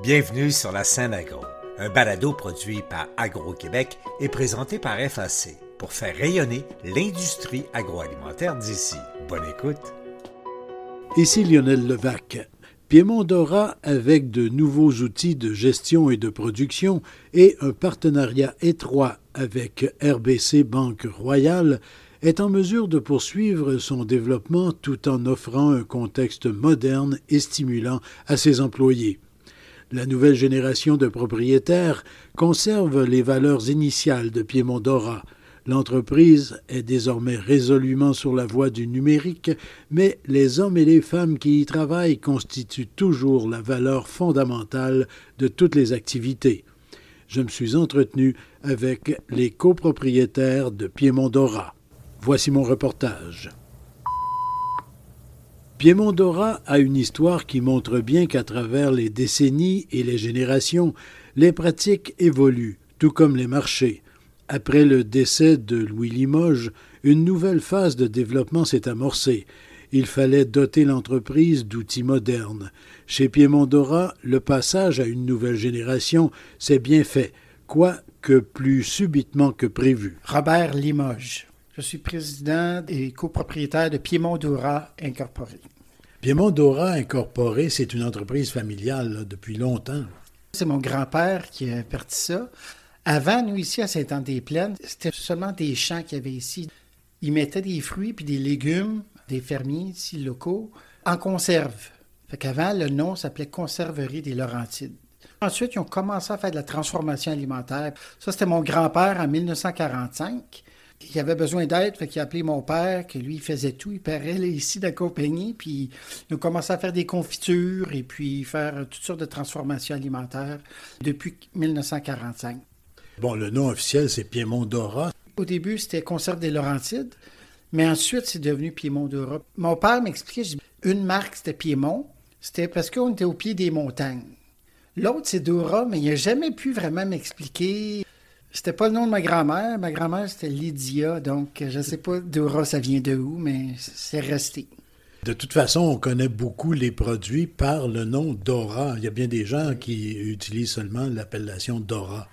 Bienvenue sur la scène agro, un balado produit par Agro-Québec et présenté par FAC pour faire rayonner l'industrie agroalimentaire d'ici. Bonne écoute. Ici Lionel Levac. Piémont Dora, avec de nouveaux outils de gestion et de production et un partenariat étroit avec RBC Banque Royale, est en mesure de poursuivre son développement tout en offrant un contexte moderne et stimulant à ses employés. La nouvelle génération de propriétaires conserve les valeurs initiales de Piémont Dora, L'entreprise est désormais résolument sur la voie du numérique, mais les hommes et les femmes qui y travaillent constituent toujours la valeur fondamentale de toutes les activités. Je me suis entretenu avec les copropriétaires de Piémont Dora. Voici mon reportage. Piémont Dora a une histoire qui montre bien qu'à travers les décennies et les générations, les pratiques évoluent, tout comme les marchés. Après le décès de Louis Limoges, une nouvelle phase de développement s'est amorcée. Il fallait doter l'entreprise d'outils modernes. Chez Piémont Dora, le passage à une nouvelle génération s'est bien fait, quoique plus subitement que prévu. Robert Limoges. Je suis président et copropriétaire de Piémont Dora Incorporé. Piémont Dora Incorporé, c'est une entreprise familiale depuis longtemps. C'est mon grand-père qui a parti ça. Avant, nous, ici, à Saint-Anne-des-Plaines, c'était seulement des champs qu'il y avait ici. Ils mettaient des fruits puis des légumes des fermiers ici locaux en conserve. Fait qu'avant, le nom s'appelait Conserverie des Laurentides. Ensuite, ils ont commencé à faire de la transformation alimentaire. Ça, c'était mon grand-père en 1945. Il avait besoin d'aide, fait qu'il a appelé mon père, que lui, il faisait tout. Il paraît ici d'accompagner, puis ont commencé à faire des confitures et puis faire toutes sortes de transformations alimentaires depuis 1945. Bon, le nom officiel, c'est Piémont Dora. Au début, c'était Conserve des Laurentides, mais ensuite, c'est devenu Piémont Dora. Mon père m'expliquait, une marque, c'était Piémont, c'était parce qu'on était au pied des montagnes. L'autre, c'est Dora, mais il n'a jamais pu vraiment m'expliquer. C'était pas le nom de ma grand-mère. Ma grand-mère, c'était Lydia, donc je ne sais pas Dora, ça vient de où, mais c'est resté. De toute façon, on connaît beaucoup les produits par le nom Dora. Il y a bien des gens qui utilisent seulement l'appellation Dora.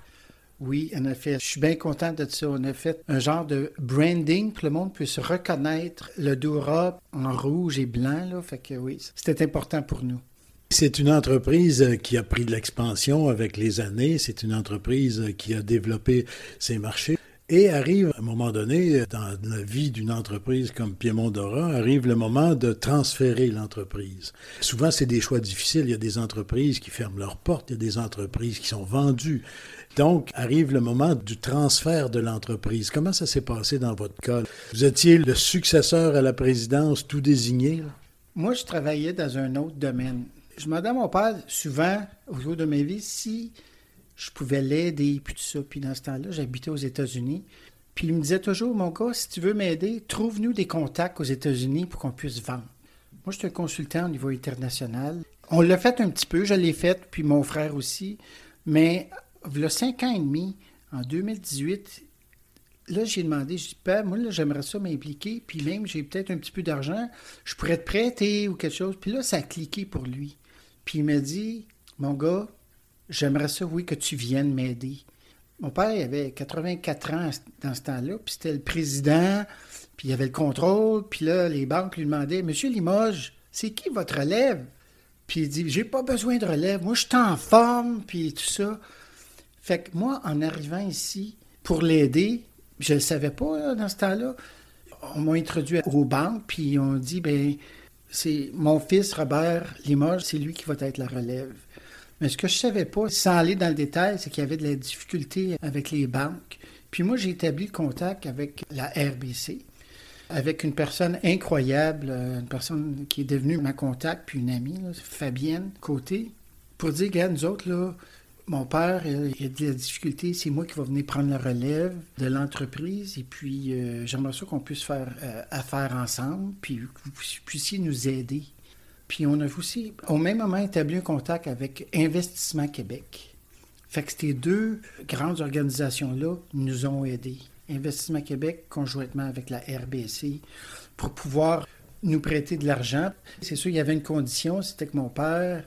Oui, en effet. Je suis bien content de ça. On a fait un genre de branding pour que le monde puisse reconnaître le Dora en rouge et blanc. Là. Fait que oui, c'était important pour nous. C'est une entreprise qui a pris de l'expansion avec les années. C'est une entreprise qui a développé ses marchés. Et arrive à un moment donné, dans la vie d'une entreprise comme Piémont Dora, arrive le moment de transférer l'entreprise. Souvent, c'est des choix difficiles. Il y a des entreprises qui ferment leurs portes, il y a des entreprises qui sont vendues. Donc, arrive le moment du transfert de l'entreprise. Comment ça s'est passé dans votre cas? Vous étiez le successeur à la présidence tout désigné? Moi, je travaillais dans un autre domaine. Je demandais à mon père souvent, au cours de ma vie, si je pouvais l'aider, puis tout ça. Puis dans ce temps-là, j'habitais aux États-Unis. Puis il me disait toujours, mon gars, si tu veux m'aider, trouve-nous des contacts aux États-Unis pour qu'on puisse vendre. Moi, je suis un consultant au niveau international. On l'a fait un petit peu, je l'ai fait, puis mon frère aussi. Mais il y a cinq ans et demi, en 2018, là, j'ai demandé, je dis, Père, moi, j'aimerais ça m'impliquer, puis même, j'ai peut-être un petit peu d'argent, je pourrais te prêter ou quelque chose. Puis là, ça a cliqué pour lui. Puis il m'a dit, mon gars, j'aimerais ça, oui, que tu viennes m'aider. Mon père il avait 84 ans dans ce temps-là, puis c'était le président, puis il avait le contrôle, puis là, les banques lui demandaient Monsieur Limoges, c'est qui votre relève? Puis il dit J'ai pas besoin de relève, moi je suis en forme, puis tout ça. Fait que moi, en arrivant ici, pour l'aider, je ne le savais pas dans ce temps-là, on m'a introduit aux banques, puis on dit ben c'est mon fils Robert Limoges, c'est lui qui va être la relève. Mais ce que je savais pas, sans aller dans le détail, c'est qu'il y avait de la difficulté avec les banques. Puis moi, j'ai établi le contact avec la RBC, avec une personne incroyable, euh, une personne qui est devenue ma contact, puis une amie, Fabienne Côté, pour dire, regarde, nous autres, là, mon père, il a de la difficulté, c'est moi qui va venir prendre la relève de l'entreprise, et puis euh, j'aimerais ça qu'on puisse faire euh, affaire ensemble, puis que vous puissiez nous aider. Puis on a aussi, au même moment, établi un contact avec Investissement Québec. Fait que ces deux grandes organisations-là nous ont aidés. Investissement Québec, conjointement avec la RBC, pour pouvoir nous prêter de l'argent. C'est sûr, il y avait une condition, c'était que mon père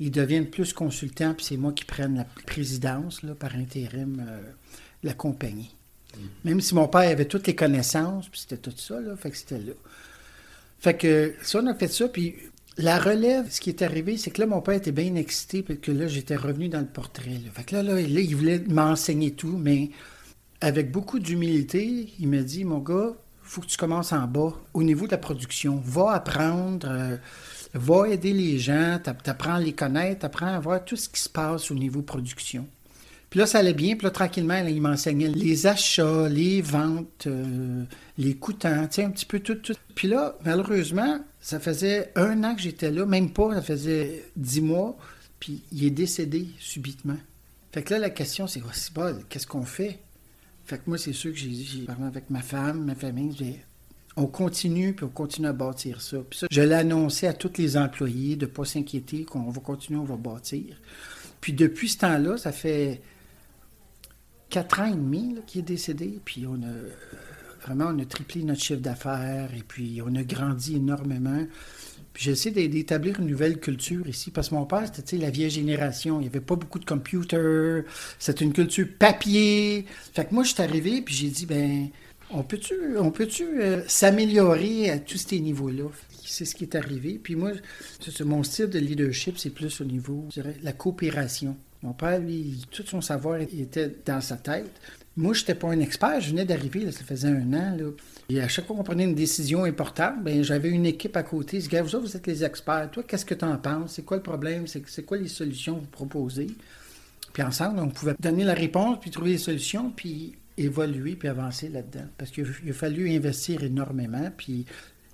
ils deviennent plus consultants, puis c'est moi qui prenne la présidence là, par intérim euh, de la compagnie. Même si mon père avait toutes les connaissances, puis c'était tout ça, là, fait que c'était là. Fait que ça, on a fait ça, puis la relève, ce qui est arrivé, c'est que là, mon père était bien excité, puis que là, j'étais revenu dans le portrait. Là. Fait que là, là, il voulait m'enseigner tout, mais avec beaucoup d'humilité, il m'a dit, mon gars, faut que tu commences en bas, au niveau de la production. Va apprendre, euh, va aider les gens, t'apprends à les connaître, t'apprends à voir tout ce qui se passe au niveau production. Puis là, ça allait bien. Puis là, tranquillement, il m'enseignait les achats, les ventes, euh, les coûtants, tu sais, un petit peu tout, tout. Puis là, malheureusement, ça faisait un an que j'étais là, même pas, ça faisait dix mois, puis il est décédé subitement. Fait que là, la question, c'est, oh, qu'est-ce qu'on fait? Fait que moi, c'est sûr que j'ai parlé avec ma femme, ma famille, on continue, puis on continue à bâtir ça. Je l'ai annoncé à tous les employés de ne pas s'inquiéter, qu'on va continuer, on va bâtir. Puis depuis ce temps-là, ça fait quatre ans et demi qu'il est décédé, puis on a vraiment on triplé notre chiffre d'affaires et puis on a grandi énormément. Puis j'essaie d'établir une nouvelle culture ici, parce que mon père, c'était la vieille génération. Il n'y avait pas beaucoup de computers. C'était une culture papier. Fait que moi, je suis arrivé, puis j'ai dit, ben, on peut-tu on peut euh, s'améliorer à tous ces niveaux-là? C'est ce qui est arrivé. Puis moi, mon style de leadership, c'est plus au niveau, je la coopération. Mon père, lui, tout son savoir était dans sa tête. Moi, je n'étais pas un expert, je venais d'arriver, ça faisait un an. Et à chaque fois qu'on prenait une décision importante, ben, j'avais une équipe à côté. Je disais, vous vous êtes les experts. Toi, qu'est-ce que tu en penses? C'est quoi le problème? C'est quoi les solutions que vous proposez? Puis ensemble, on pouvait donner la réponse, puis trouver les solutions, puis évoluer, puis avancer là-dedans. Parce qu'il a fallu investir énormément, puis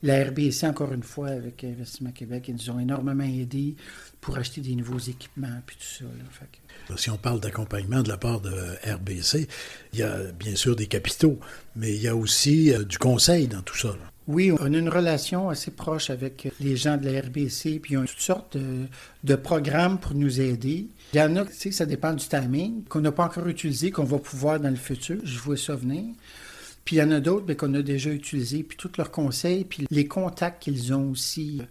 la RBC, encore une fois, avec Investissement Québec, ils nous ont énormément aidés pour acheter des nouveaux équipements, puis tout ça. Si on parle d'accompagnement de la part de RBC, il y a bien sûr des capitaux, mais il y a aussi euh, du conseil dans tout ça. Oui, on a une relation assez proche avec les gens de la RBC, puis ils ont toutes sortes de, programmes pour nous aider. Il y en a, tu sais, ça dépend du timing, qu'on n'a pas encore utilisé, qu'on va pouvoir dans le futur. Je vois ça venir. Puis il y en a d'autres ben, qu'on a déjà utilisés, puis tous leurs conseils, puis les contacts qu'ils ont aussi.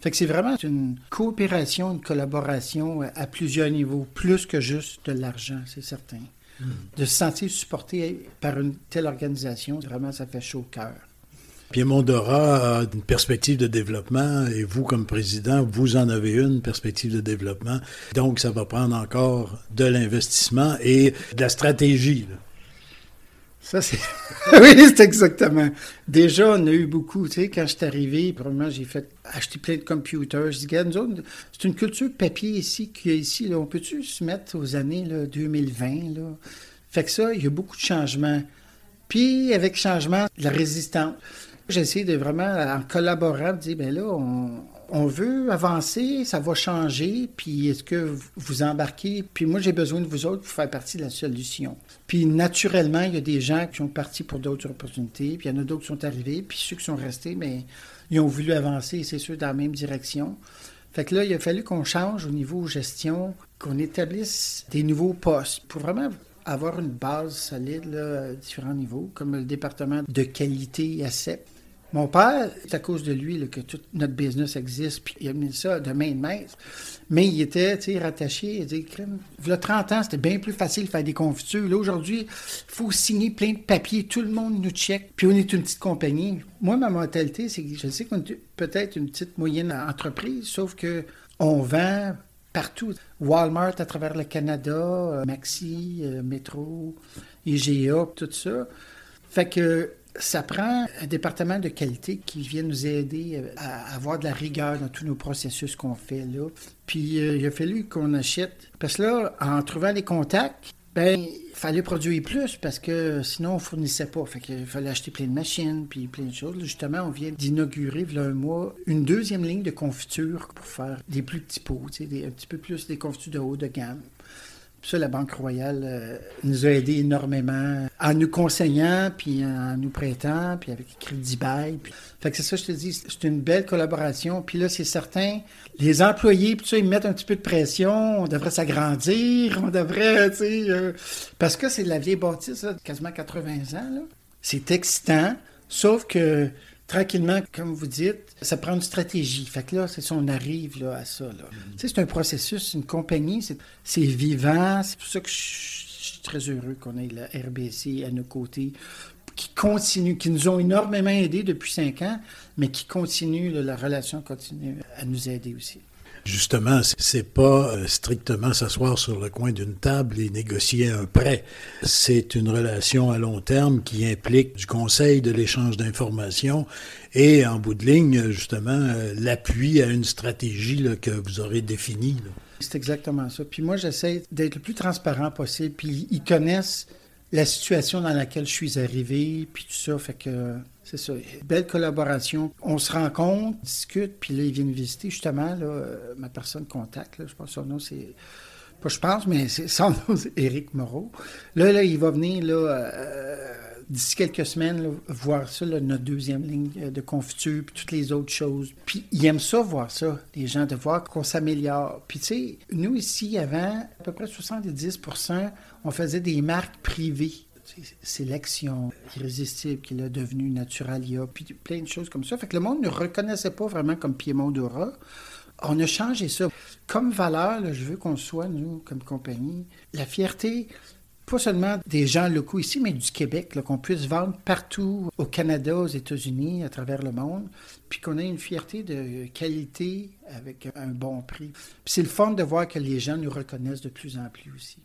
Fait que c'est vraiment une coopération, une collaboration à plusieurs niveaux, plus que juste de l'argent, c'est certain. Hmm. De se sentir supporté par une telle organisation, vraiment, ça fait chaud au cœur. Pierre Mondora a une perspective de développement et vous, comme président, vous en avez une perspective de développement. Donc, ça va prendre encore de l'investissement et de la stratégie. Ça, c'est. oui, c'est exactement. Déjà, on a eu beaucoup. Tu sais, quand je suis arrivé, probablement, j'ai fait acheter plein de computers. Je dis, c'est une culture papier ici qu'il y a ici. Là. On peut-tu se mettre aux années là, 2020? Là? Fait que ça, il y a beaucoup de changements. Puis, avec changement, la résistance. J'ai essayé de vraiment, en collaborant, de dire, ben là, on, on veut avancer, ça va changer, puis est-ce que vous embarquez? Puis moi, j'ai besoin de vous autres pour faire partie de la solution. Puis naturellement, il y a des gens qui sont partis pour d'autres opportunités, puis il y en a d'autres qui sont arrivés, puis ceux qui sont restés, mais ils ont voulu avancer, c'est sûr, dans la même direction. Fait que là, il a fallu qu'on change au niveau gestion, qu'on établisse des nouveaux postes pour vraiment avoir une base solide à différents niveaux, comme le département de qualité accepte mon père, c'est à cause de lui que tout notre business existe, puis il a mis ça de main de maître. Mais il était, rattaché. Il dit, il y a 30 ans, c'était bien plus facile de faire des confitures. Là, aujourd'hui, il faut signer plein de papiers, tout le monde nous check, puis on est une petite compagnie. Moi, ma mentalité, c'est que je sais qu'on est peut-être une petite moyenne entreprise, sauf que on vend partout. Walmart à travers le Canada, euh, Maxi, euh, Metro, IGA, tout ça. Fait que ça prend un département de qualité qui vient nous aider euh, à avoir de la rigueur dans tous nos processus qu'on fait là. Puis euh, il a fallu qu'on achète. Parce que là, en trouvant les contacts, ben il fallait produire plus parce que sinon on fournissait pas. Fait qu'il fallait acheter plein de machines puis plein de choses. Justement, on vient d'inaugurer il y a un mois une deuxième ligne de confiture pour faire des plus petits pots, un petit peu plus des confitures de haut de gamme. Ça, la Banque Royale euh, nous a aidés énormément en nous conseillant, puis en nous prêtant, puis avec Crédit Bail. Fait que c'est ça, je te dis, c'est une belle collaboration. Puis là, c'est certain, les employés, puis ça, ils mettent un petit peu de pression, on devrait s'agrandir, on devrait, tu sais, euh, parce que c'est de la vieille bâtisse, quasiment 80 ans, là. C'est excitant, sauf que tranquillement, comme vous dites, ça prend une stratégie. Fait que là, c'est ça, on arrive là, à ça. Là. Tu sais, c'est un processus, une compagnie, c'est vivant. C'est pour ça que je suis très heureux qu'on ait la RBC à nos côtés, qui continue, qui nous ont énormément aidés depuis cinq ans, mais qui continue, la relation continue à nous aider aussi. Justement, c'est pas euh, strictement s'asseoir sur le coin d'une table et négocier un prêt. C'est une relation à long terme qui implique du conseil, de l'échange d'informations et, en bout de ligne, justement, euh, l'appui à une stratégie que vous aurez définie. C'est exactement ça. Puis moi, j'essaie d'être le plus transparent possible. Puis ils connaissent la situation dans laquelle je suis arrivé, puis tout ça. Fait que c'est ça. Belle collaboration. On se rencontre, discute, puis là, ils viennent visiter justement. Là, euh, ma personne contact, je pense que son nom, c'est. Pas je pense, mais c'est nom, c'est Éric Moreau. Là, là, il va venir là, euh, d'ici quelques semaines voir ça, notre deuxième ligne de confiture, puis toutes les autres choses. Puis il aime ça, voir ça, les gens, de voir qu'on s'améliore. Puis tu sais, nous ici, avant, à peu près 70% on faisait des marques privées. Sélection irrésistible qui est devenu Naturalia, puis plein de choses comme ça. Fait que le monde ne reconnaissait pas vraiment comme Piémont Dora. On a changé ça. Comme valeur, je veux qu'on soit, nous, comme compagnie, la fierté, pas seulement des gens locaux ici, mais du Québec, qu'on puisse vendre partout au Canada, aux États-Unis, à travers le monde, puis qu'on ait une fierté de qualité avec un bon prix. Puis c'est le fun de voir que les gens nous reconnaissent de plus en plus aussi.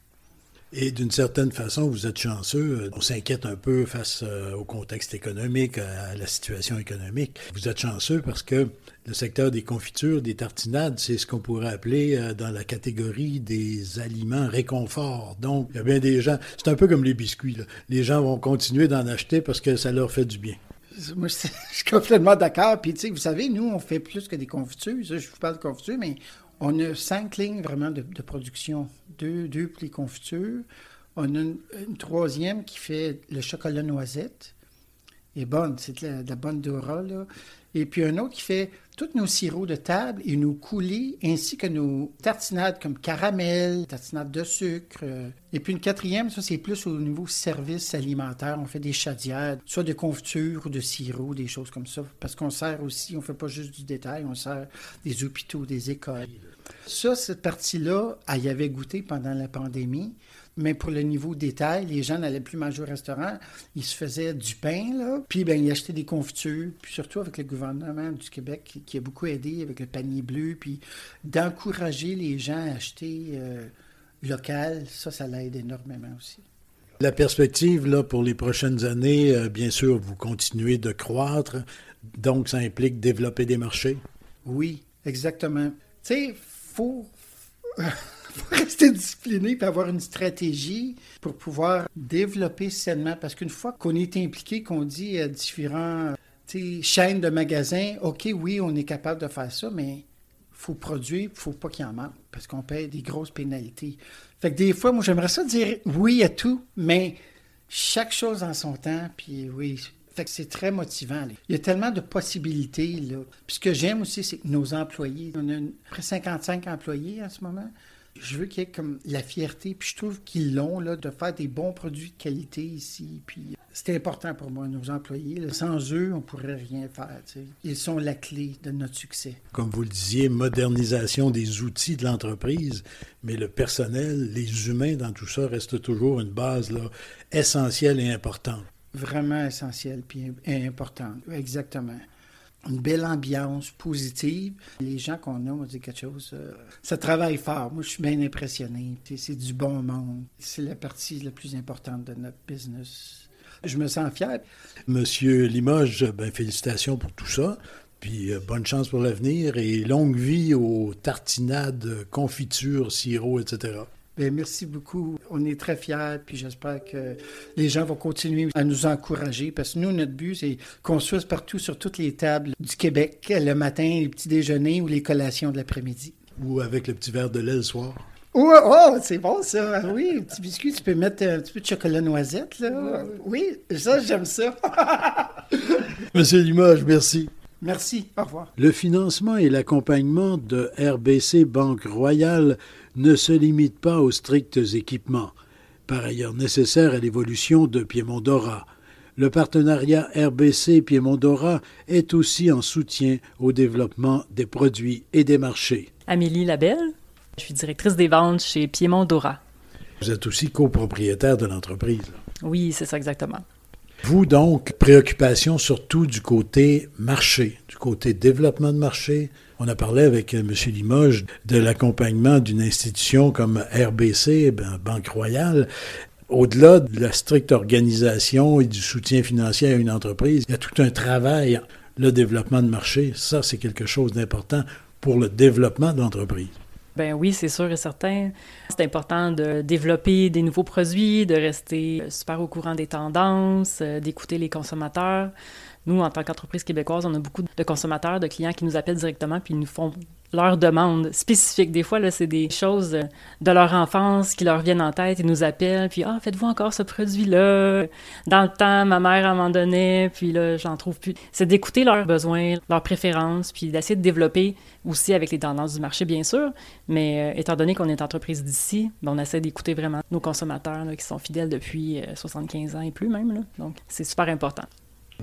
Et d'une certaine façon, vous êtes chanceux. On s'inquiète un peu face euh, au contexte économique, à la situation économique. Vous êtes chanceux parce que le secteur des confitures, des tartinades, c'est ce qu'on pourrait appeler euh, dans la catégorie des aliments réconfort. Donc, il y a bien des gens, c'est un peu comme les biscuits. Les gens vont continuer d'en acheter parce que ça leur fait du bien. Moi, je suis complètement d'accord. Puis, tu sais, vous savez, nous, on fait plus que des confitures. je vous parle de confitures, mais on a cinq lignes vraiment de, production. Deux, les confitures. On a une, troisième qui fait le chocolat noisette. Et bonne, c'est la, bonne Dora, là. Et puis un autre qui fait tous nos sirops de table et nos coulis, ainsi que nos tartinades comme caramel, tartinades de sucre. Et puis une quatrième, ça c'est plus au niveau service alimentaire. On fait des chaudières, soit de confiture ou de sirop, des choses comme ça. Parce qu'on sert aussi, on fait pas juste du détail, on sert des hôpitaux, des écoles. Ça, cette partie-là, elle y avait goûté pendant la pandémie. Mais pour le niveau détail, les gens n'allaient plus manger au restaurant. Ils se faisaient du pain, là. Puis, ben, ils achetaient des confitures. Puis, surtout avec le gouvernement du Québec qui, a beaucoup aidé avec le panier bleu. Puis, d'encourager les gens à acheter euh, local, ça, ça l'aide énormément aussi. La perspective, là, pour les prochaines années, euh, bien sûr, vous continuez de croître. Donc, ça implique développer des marchés? Oui, exactement. Tu sais, faut, faut rester discipliné et avoir une stratégie pour pouvoir développer sainement. Parce qu'une fois qu'on est impliqué, qu'on dit à différents chaînes de magasins, OK, oui, on est capable de faire ça, mais faut produire, faut pas qu'il en manque parce qu'on paye des grosses pénalités. Fait que des fois, moi, j'aimerais ça dire oui à tout, mais chaque chose en son temps, puis oui, fait que c'est très motivant. Il y a tellement de possibilités. Là. Puis ce que j'aime aussi, c'est que nos employés, on a près 55 employés en ce moment. Je veux qu'il y ait comme la fierté, puis je trouve qu'ils l'ont, là, de faire des bons produits de qualité ici. Puis c'est important pour moi, nos employés. Sans eux, on ne pourrait rien faire. Ils sont la clé de notre succès. Comme vous le disiez, modernisation des outils de l'entreprise, mais le personnel, les humains dans tout ça restent toujours une base là, essentielle et importante vraiment essentielle puis importante. Exactement. Une belle ambiance positive. Les gens qu'on a, on dit quelque chose. Euh, ça travaille fort. Moi, je suis bien impressionné. C'est du bon monde. C'est la partie la plus importante de notre business. Je me sens fier. Monsieur Limoges, ben, félicitations pour tout ça. Puis euh, bonne chance pour l'avenir et longue vie aux tartinades, confitures, sirop, etc. Bien, merci beaucoup. On est très fiers, puis j'espère que les gens vont continuer à nous encourager, parce que nous, notre but, c'est qu'on soit partout sur toutes les tables du Québec, le matin, les petits déjeuners ou les collations de l'après-midi. Ou avec le petit verre de lait le soir. Oh, oh c'est bon ça. Oui, un petit biscuit, tu peux mettre un petit peu de chocolat noisette. Là. Oui, ça, j'aime ça. Monsieur Limoges, merci. Merci. Au revoir. Le financement et l'accompagnement de RBC Banque Royale ne se limite pas aux stricts équipements, par ailleurs nécessaires à l'évolution de Piémont Dora. Le partenariat RBC Piémont-Dora est aussi en soutien au développement des produits et des marchés. Amélie Labelle, je suis directrice des ventes chez Piémont-Dora. Vous êtes aussi copropriétaire de l'entreprise. Oui, c'est ça exactement. Vous, donc, préoccupation surtout du côté marché, du côté développement de marché. On a parlé avec M. Limoges de l'accompagnement d'une institution comme RBC, ben, Banque Royale. Au-delà de la stricte organisation et du soutien financier à une entreprise, il y a tout un travail. Le développement de marché, ça, c'est quelque chose d'important pour le développement de l'entreprise. Ben oui, c'est sûr et certain. C'est important de développer des nouveaux produits, de rester super au courant des tendances, euh, d'écouter les consommateurs. Nous, en tant qu'entreprise québécoise, on a beaucoup de consommateurs, de clients qui nous appellent directement puis ils nous font leurs demandes spécifiques. Des fois, là, c'est des choses de leur enfance qui leur viennent en tête. Ils nous appellent, puis « Ah, faites-vous encore ce produit-là? Dans le temps, ma mère m'en donnait, puis là, j'en trouve plus. » C'est d'écouter leurs besoins, leurs préférences, puis d'essayer de développer aussi avec les tendances du marché, bien sûr. Mais euh, étant donné qu'on est entreprise d'ici, ben, on essaie d'écouter vraiment nos consommateurs qui sont fidèles depuis 75 euh, ans et plus même. Là. Donc, c'est super important.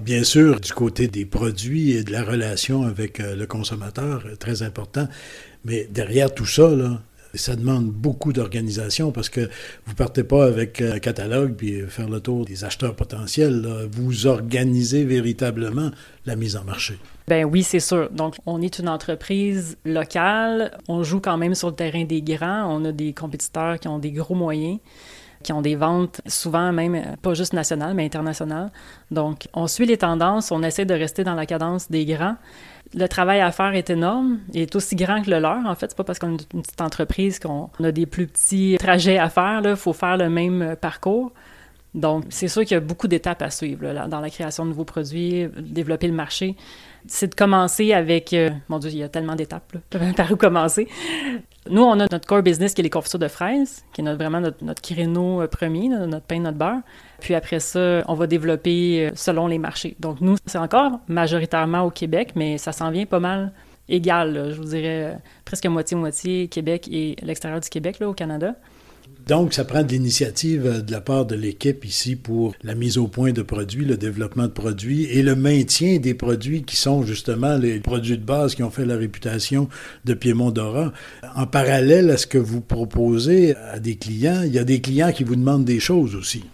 Bien sûr, du côté des produits et de la relation avec euh, le consommateur, euh, très important. Mais derrière tout ça, ça demande beaucoup d'organisation parce que vous partez pas avec un catalogue puis faire le tour des acheteurs potentiels. Vous organisez véritablement la mise en marché. Ben oui, c'est sûr. Donc, on est une entreprise locale. On joue quand même sur le terrain des grands. On a des compétiteurs qui ont des gros moyens qui ont des ventes souvent même euh, pas juste nationales, mais internationales. Donc, on suit les tendances, on essaie de rester dans la cadence des grands. Le travail à faire est énorme. Il est aussi grand que le leur, en fait. C'est pas parce qu'on est une petite entreprise qu'on a des plus petits trajets à faire. Il faut faire le même euh, parcours. Donc, c'est sûr qu'il y a beaucoup d'étapes à suivre dans la création de nouveaux produits, développer le marché. C'est de commencer avec... Euh, mon Dieu, il y a tellement d'étapes. Par où commencer? Nous, on a notre core business qui est les confitures de fraises, qui est vraiment notre, notre créneau euh, premier, notre pain, notre beurre. Puis après ça, on va développer euh, selon les marchés. Donc nous, c'est encore majoritairement au Québec, mais ça s'en vient pas mal égal. je vous dirais presque moitié-moitié Québec et l'extérieur du Québec, là, au Canada. Donc, ça prend de l'initiative euh, de la part de l'équipe ici pour la mise au point de produits, le développement de produits et le maintien des produits qui sont justement les produits de base qui ont fait la réputation de Piémont Dora. En parallèle à ce que vous proposez à des clients, il y a des clients qui vous demandent des choses aussi.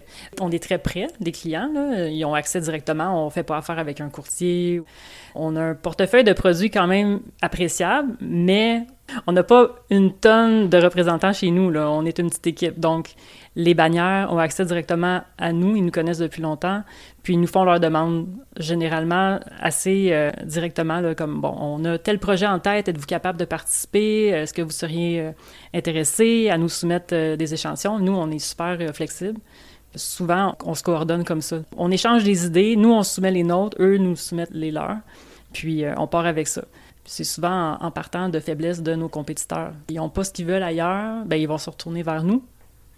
On est très près des clients. Ils ont accès directement. On ne fait pas affaire avec un courtier. On a un portefeuille de produits quand même appréciable, mais on n'a pas une tonne de représentants chez nous. On est une petite équipe. Donc, les bannières ont accès directement à nous. Ils nous connaissent depuis longtemps. Puis, ils nous font leurs demandes généralement assez euh, directement, comme bon, on a tel projet en tête. Êtes-vous capable de participer? Est-ce que vous seriez euh, intéressé à nous soumettre euh, des échantillons? Nous, on est super flexibles. Souvent, on se coordonne comme ça. On échange des idées. Nous, on soumet les nôtres. Eux nous soumettent les leurs. Puis, on part avec ça. C'est souvent en, partant de faiblesse de nos compétiteurs. Ils n'ont pas ce qu'ils veulent ailleurs, ben ils vont se retourner vers nous,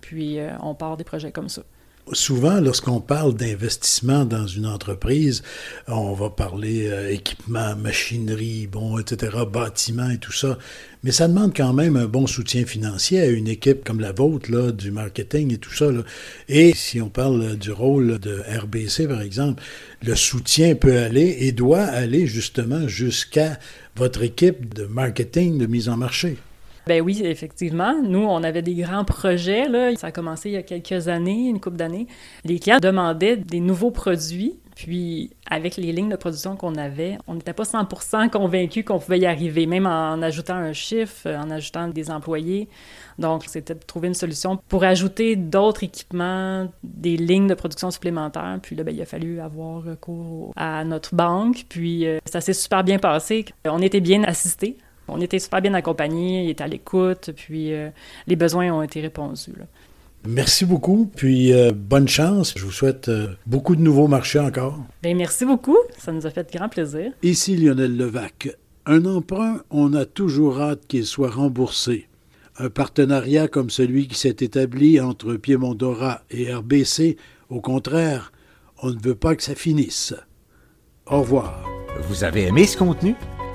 puis euh, on part des projets comme ça. Souvent, lorsqu'on parle d'investissement dans une entreprise, on va parler euh, équipement, machinerie, bon, etc., bâtiment et tout ça. Mais ça demande quand même un bon soutien financier à une équipe comme la vôtre, là, du marketing et tout ça. Et si on parle du rôle de RBC, par exemple, le soutien peut aller et doit aller justement jusqu'à votre équipe de marketing, de mise en marché. Ben oui, effectivement. Nous, on avait des grands projets. Là. Ça a commencé il y a quelques années, une couple d'années. Les clients demandaient des nouveaux produits. Puis, avec les lignes de production qu'on avait, on n'était pas 100% convaincus qu'on pouvait y arriver, même en ajoutant un chiffre, en ajoutant des employés. Donc, c'était de trouver une solution pour ajouter d'autres équipements, des lignes de production supplémentaires. Puis là, ben, il a fallu avoir recours à notre banque. Puis, euh, ça s'est super bien passé. On était bien assistés. On était super bien accompagnés, il était à l'écoute, puis euh, les besoins ont été répondus. Merci beaucoup, puis euh, bonne chance. Je vous souhaite euh, beaucoup de nouveaux marchés encore. Bien, merci beaucoup, ça nous a fait grand plaisir. Ici Lionel Levac. Un emprunt, on a toujours hâte qu'il soit remboursé. Un partenariat comme celui qui s'est établi entre Piémont Dora et RBC, au contraire, on ne veut pas que ça finisse. Au revoir. Vous avez aimé ce contenu?